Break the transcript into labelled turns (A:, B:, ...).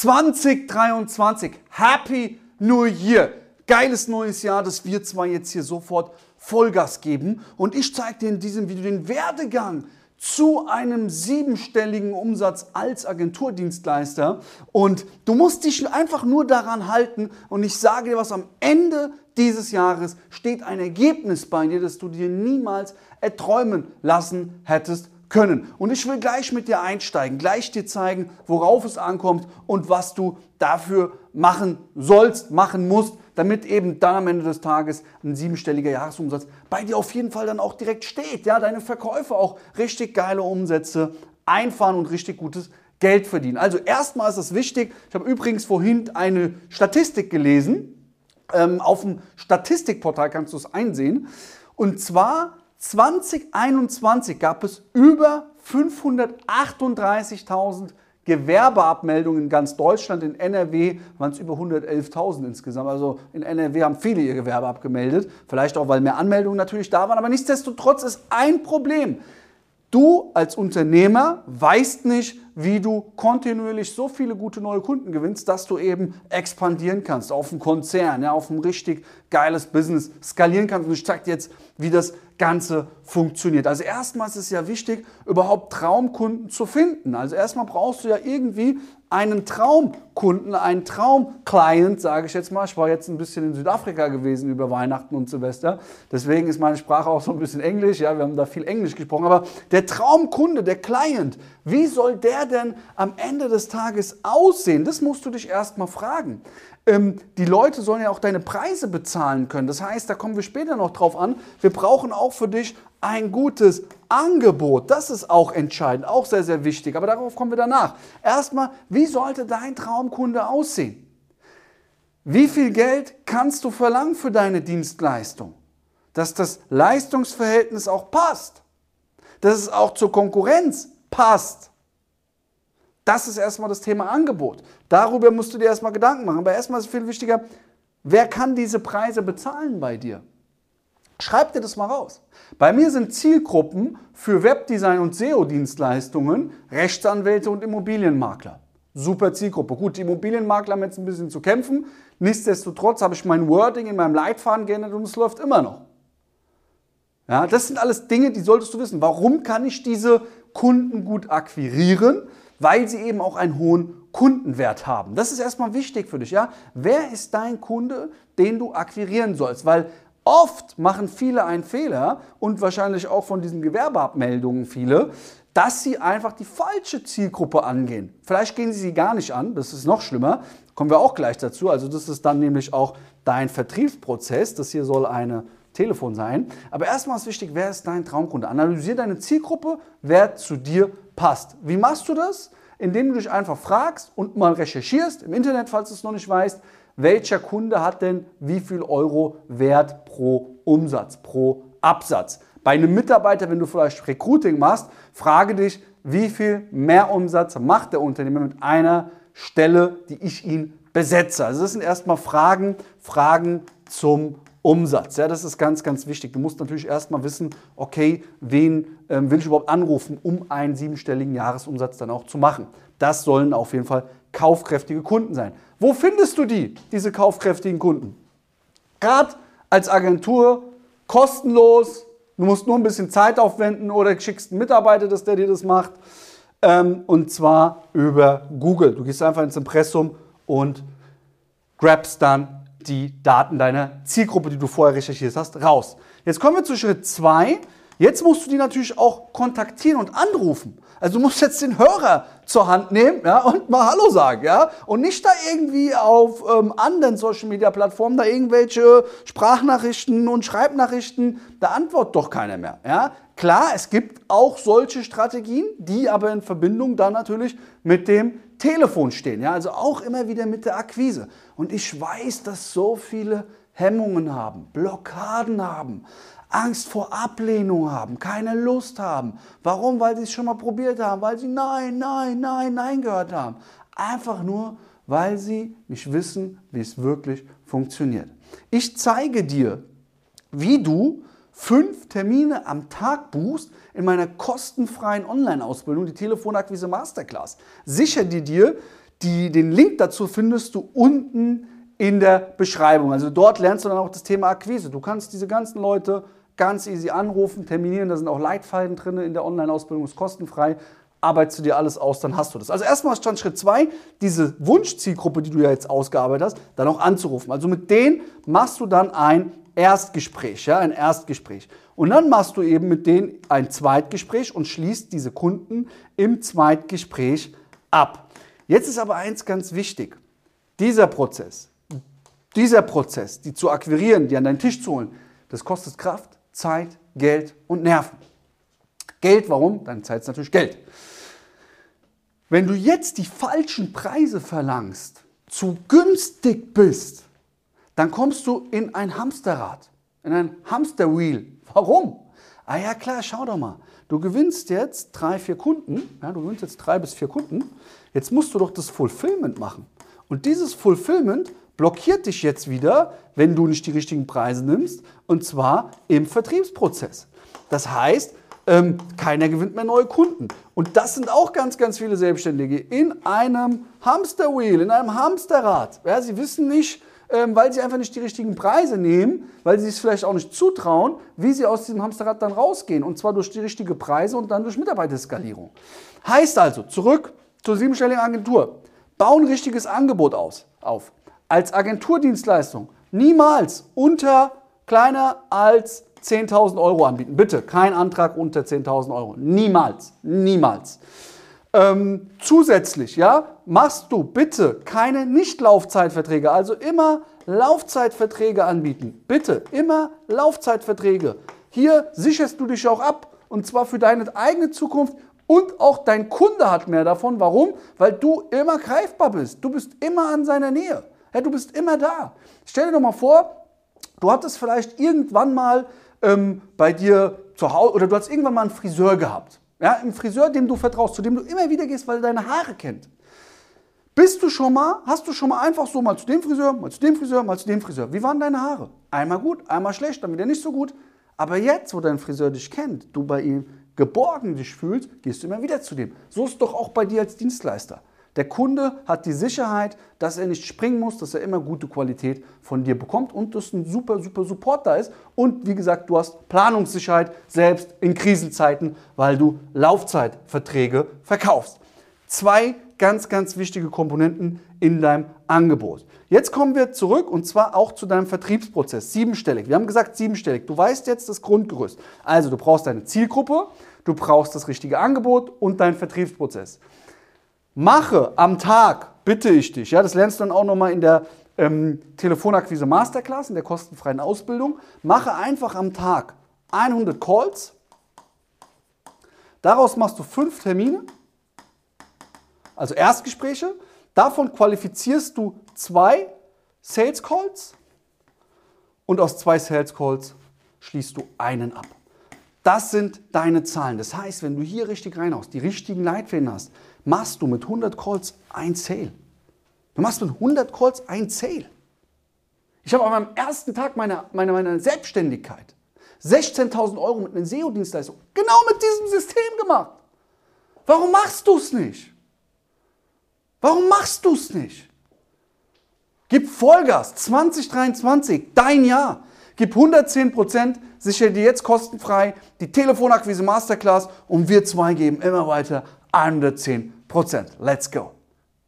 A: 2023. Happy New Year. Geiles neues Jahr, dass wir zwar jetzt hier sofort Vollgas geben. Und ich zeige dir in diesem Video den Werdegang zu einem siebenstelligen Umsatz als Agenturdienstleister. Und du musst dich einfach nur daran halten. Und ich sage dir was, am Ende dieses Jahres steht ein Ergebnis bei dir, das du dir niemals erträumen lassen hättest können. Und ich will gleich mit dir einsteigen, gleich dir zeigen, worauf es ankommt und was du dafür machen sollst, machen musst, damit eben dann am Ende des Tages ein siebenstelliger Jahresumsatz bei dir auf jeden Fall dann auch direkt steht. Ja, deine Verkäufe auch richtig geile Umsätze einfahren und richtig gutes Geld verdienen. Also erstmal ist es wichtig, ich habe übrigens vorhin eine Statistik gelesen, ähm, auf dem Statistikportal kannst du es einsehen. Und zwar 2021 gab es über 538.000 Gewerbeabmeldungen in ganz Deutschland. In NRW waren es über 111.000 insgesamt. Also in NRW haben viele ihr Gewerbe abgemeldet. Vielleicht auch, weil mehr Anmeldungen natürlich da waren. Aber nichtsdestotrotz ist ein Problem. Du als Unternehmer weißt nicht, wie du kontinuierlich so viele gute neue Kunden gewinnst, dass du eben expandieren kannst auf einen Konzern, ja, auf ein richtig geiles Business skalieren kannst. Und ich zeige dir jetzt, wie das Ganze funktioniert. Also erstmal ist es ja wichtig, überhaupt Traumkunden zu finden. Also erstmal brauchst du ja irgendwie einen Traumkunden, einen Traumclient, sage ich jetzt mal. Ich war jetzt ein bisschen in Südafrika gewesen über Weihnachten und Silvester. Deswegen ist meine Sprache auch so ein bisschen Englisch. Ja, wir haben da viel Englisch gesprochen. Aber der Traumkunde, der Client, wie soll der denn am Ende des Tages aussehen? Das musst du dich erstmal fragen. Ähm, die Leute sollen ja auch deine Preise bezahlen können. Das heißt, da kommen wir später noch drauf an. Wir brauchen auch für dich ein gutes Angebot. Das ist auch entscheidend, auch sehr, sehr wichtig. Aber darauf kommen wir danach. Erstmal, wie sollte dein Traumkunde aussehen? Wie viel Geld kannst du verlangen für deine Dienstleistung? Dass das Leistungsverhältnis auch passt. Dass es auch zur Konkurrenz passt. Das ist erstmal das Thema Angebot. Darüber musst du dir erstmal Gedanken machen. Aber erstmal ist viel wichtiger, wer kann diese Preise bezahlen bei dir? Schreib dir das mal raus. Bei mir sind Zielgruppen für Webdesign und SEO-Dienstleistungen Rechtsanwälte und Immobilienmakler. Super Zielgruppe. Gut, die Immobilienmakler haben jetzt ein bisschen zu kämpfen. Nichtsdestotrotz habe ich mein Wording in meinem Leitfaden geändert und es läuft immer noch. Ja, das sind alles Dinge, die solltest du wissen. Warum kann ich diese Kunden gut akquirieren? Weil sie eben auch einen hohen Kundenwert haben. Das ist erstmal wichtig für dich. Ja? Wer ist dein Kunde, den du akquirieren sollst? Weil Oft machen viele einen Fehler und wahrscheinlich auch von diesen Gewerbeabmeldungen viele, dass sie einfach die falsche Zielgruppe angehen. Vielleicht gehen sie sie gar nicht an, das ist noch schlimmer, kommen wir auch gleich dazu. Also das ist dann nämlich auch dein Vertriebsprozess, das hier soll eine Telefon sein. Aber erstmal ist wichtig, wer ist dein Traumkunde? Analysiere deine Zielgruppe, wer zu dir passt. Wie machst du das? Indem du dich einfach fragst und mal recherchierst im Internet, falls du es noch nicht weißt, welcher Kunde hat denn wie viel Euro Wert pro Umsatz, pro Absatz. Bei einem Mitarbeiter, wenn du vielleicht Recruiting machst, frage dich, wie viel Mehrumsatz macht der Unternehmer mit einer Stelle, die ich ihn besetze. Also das sind erstmal Fragen, Fragen zum Umsatz. Ja, das ist ganz, ganz wichtig. Du musst natürlich erstmal wissen, okay, wen ähm, will ich überhaupt anrufen, um einen siebenstelligen Jahresumsatz dann auch zu machen. Das sollen auf jeden Fall kaufkräftige Kunden sein. Wo findest du die, diese kaufkräftigen Kunden? Gerade als Agentur kostenlos, du musst nur ein bisschen Zeit aufwenden oder schickst einen Mitarbeiter, dass der dir das macht. Ähm, und zwar über Google. Du gehst einfach ins Impressum und grabst dann die Daten deiner Zielgruppe, die du vorher recherchiert hast, raus. Jetzt kommen wir zu Schritt 2. Jetzt musst du die natürlich auch kontaktieren und anrufen. Also du musst jetzt den Hörer zur Hand nehmen ja, und mal Hallo sagen. Ja? Und nicht da irgendwie auf ähm, anderen Social-Media-Plattformen da irgendwelche Sprachnachrichten und Schreibnachrichten, da antwortet doch keiner mehr. Ja? Klar, es gibt auch solche Strategien, die aber in Verbindung dann natürlich mit dem Telefon stehen. Ja? Also auch immer wieder mit der Akquise. Und ich weiß, dass so viele Hemmungen haben, Blockaden haben. Angst vor Ablehnung haben, keine Lust haben. Warum? Weil sie es schon mal probiert haben, weil sie Nein, Nein, Nein, Nein gehört haben. Einfach nur, weil sie nicht wissen, wie es wirklich funktioniert. Ich zeige dir, wie du fünf Termine am Tag buchst in meiner kostenfreien Online-Ausbildung, die Telefonakquise Masterclass. Sicher dir dir Die, den Link dazu findest du unten in der Beschreibung. Also dort lernst du dann auch das Thema Akquise. Du kannst diese ganzen Leute ganz easy anrufen, terminieren. Da sind auch Leitfallen drin in der Online-Ausbildung, ist kostenfrei. Arbeitest du dir alles aus, dann hast du das. Also erstmal stand Schritt zwei, diese Wunschzielgruppe, die du ja jetzt ausgearbeitet hast, dann auch anzurufen. Also mit denen machst du dann ein Erstgespräch, ja, ein Erstgespräch. Und dann machst du eben mit denen ein Zweitgespräch und schließt diese Kunden im Zweitgespräch ab. Jetzt ist aber eins ganz wichtig. Dieser Prozess, dieser Prozess, die zu akquirieren, die an deinen Tisch zu holen, das kostet Kraft, Zeit, Geld und Nerven. Geld, warum? Deine Zeit ist natürlich Geld. Wenn du jetzt die falschen Preise verlangst, zu günstig bist, dann kommst du in ein Hamsterrad, in ein Hamsterwheel. Warum? Ah ja klar, schau doch mal. Du gewinnst jetzt drei, vier Kunden, ja, du gewinnst jetzt drei bis vier Kunden. Jetzt musst du doch das Fulfillment machen. Und dieses Fulfillment blockiert dich jetzt wieder, wenn du nicht die richtigen Preise nimmst, und zwar im Vertriebsprozess. Das heißt, ähm, keiner gewinnt mehr neue Kunden. Und das sind auch ganz, ganz viele Selbstständige in einem Hamsterwheel, in einem Hamsterrad. Ja, sie wissen nicht, ähm, weil sie einfach nicht die richtigen Preise nehmen, weil sie es vielleicht auch nicht zutrauen, wie sie aus diesem Hamsterrad dann rausgehen. Und zwar durch die richtigen Preise und dann durch Mitarbeiterskalierung. Heißt also, zurück zur siebenstelligen Agentur. Bau ein richtiges Angebot aus, auf. Als Agenturdienstleistung niemals unter kleiner als 10.000 Euro anbieten. Bitte, kein Antrag unter 10.000 Euro. Niemals, niemals. Ähm, zusätzlich, ja, machst du bitte keine Nichtlaufzeitverträge, also immer Laufzeitverträge anbieten. Bitte, immer Laufzeitverträge. Hier sicherst du dich auch ab und zwar für deine eigene Zukunft und auch dein Kunde hat mehr davon. Warum? Weil du immer greifbar bist. Du bist immer an seiner Nähe. Ja, du bist immer da. Stell dir doch mal vor, du hattest vielleicht irgendwann mal ähm, bei dir zu Hause oder du hast irgendwann mal einen Friseur gehabt. Ja, einen Friseur, dem du vertraust, zu dem du immer wieder gehst, weil er deine Haare kennt. Bist du schon mal, hast du schon mal einfach so mal zu dem Friseur, mal zu dem Friseur, mal zu dem Friseur. Wie waren deine Haare? Einmal gut, einmal schlecht, dann wieder nicht so gut. Aber jetzt, wo dein Friseur dich kennt, du bei ihm geborgen dich fühlst, gehst du immer wieder zu dem. So ist es doch auch bei dir als Dienstleister. Der Kunde hat die Sicherheit, dass er nicht springen muss, dass er immer gute Qualität von dir bekommt und dass ein super, super Support da ist. Und wie gesagt, du hast Planungssicherheit selbst in Krisenzeiten, weil du Laufzeitverträge verkaufst. Zwei ganz, ganz wichtige Komponenten in deinem Angebot. Jetzt kommen wir zurück und zwar auch zu deinem Vertriebsprozess. Siebenstellig. Wir haben gesagt siebenstellig. Du weißt jetzt das Grundgerüst. Also du brauchst deine Zielgruppe, du brauchst das richtige Angebot und deinen Vertriebsprozess. Mache am Tag, bitte ich dich, ja, das lernst du dann auch nochmal in der ähm, Telefonakquise Masterclass, in der kostenfreien Ausbildung, mache einfach am Tag 100 Calls, daraus machst du fünf Termine, also Erstgespräche, davon qualifizierst du zwei Sales Calls und aus zwei Sales Calls schließt du einen ab. Das sind deine Zahlen. Das heißt, wenn du hier richtig reinhaust, die richtigen Leitfäden hast, machst du mit 100 Calls ein Sale. Du machst mit 100 Calls ein Sale. Ich habe am ersten Tag meiner, meiner, meiner Selbstständigkeit 16.000 Euro mit einer SEO-Dienstleistung genau mit diesem System gemacht. Warum machst du es nicht? Warum machst du es nicht? Gib Vollgas 2023, dein Jahr. Gib 110 Prozent, sichere dir jetzt kostenfrei die Telefonakquise Masterclass und wir zwei geben immer weiter 110 Prozent. Let's go.